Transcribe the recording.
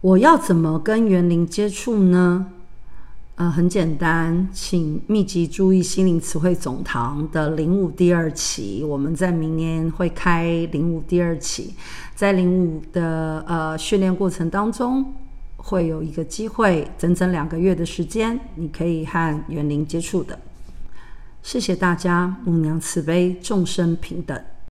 我要怎么跟园林接触呢？呃很简单请密集注意心灵词汇总堂的零五第二期我们在明年会开零五第二期。在零五的呃训练过程当中会有一个机会整整两个月的时间你可以和园林接触的。谢谢大家母娘慈悲众生平等。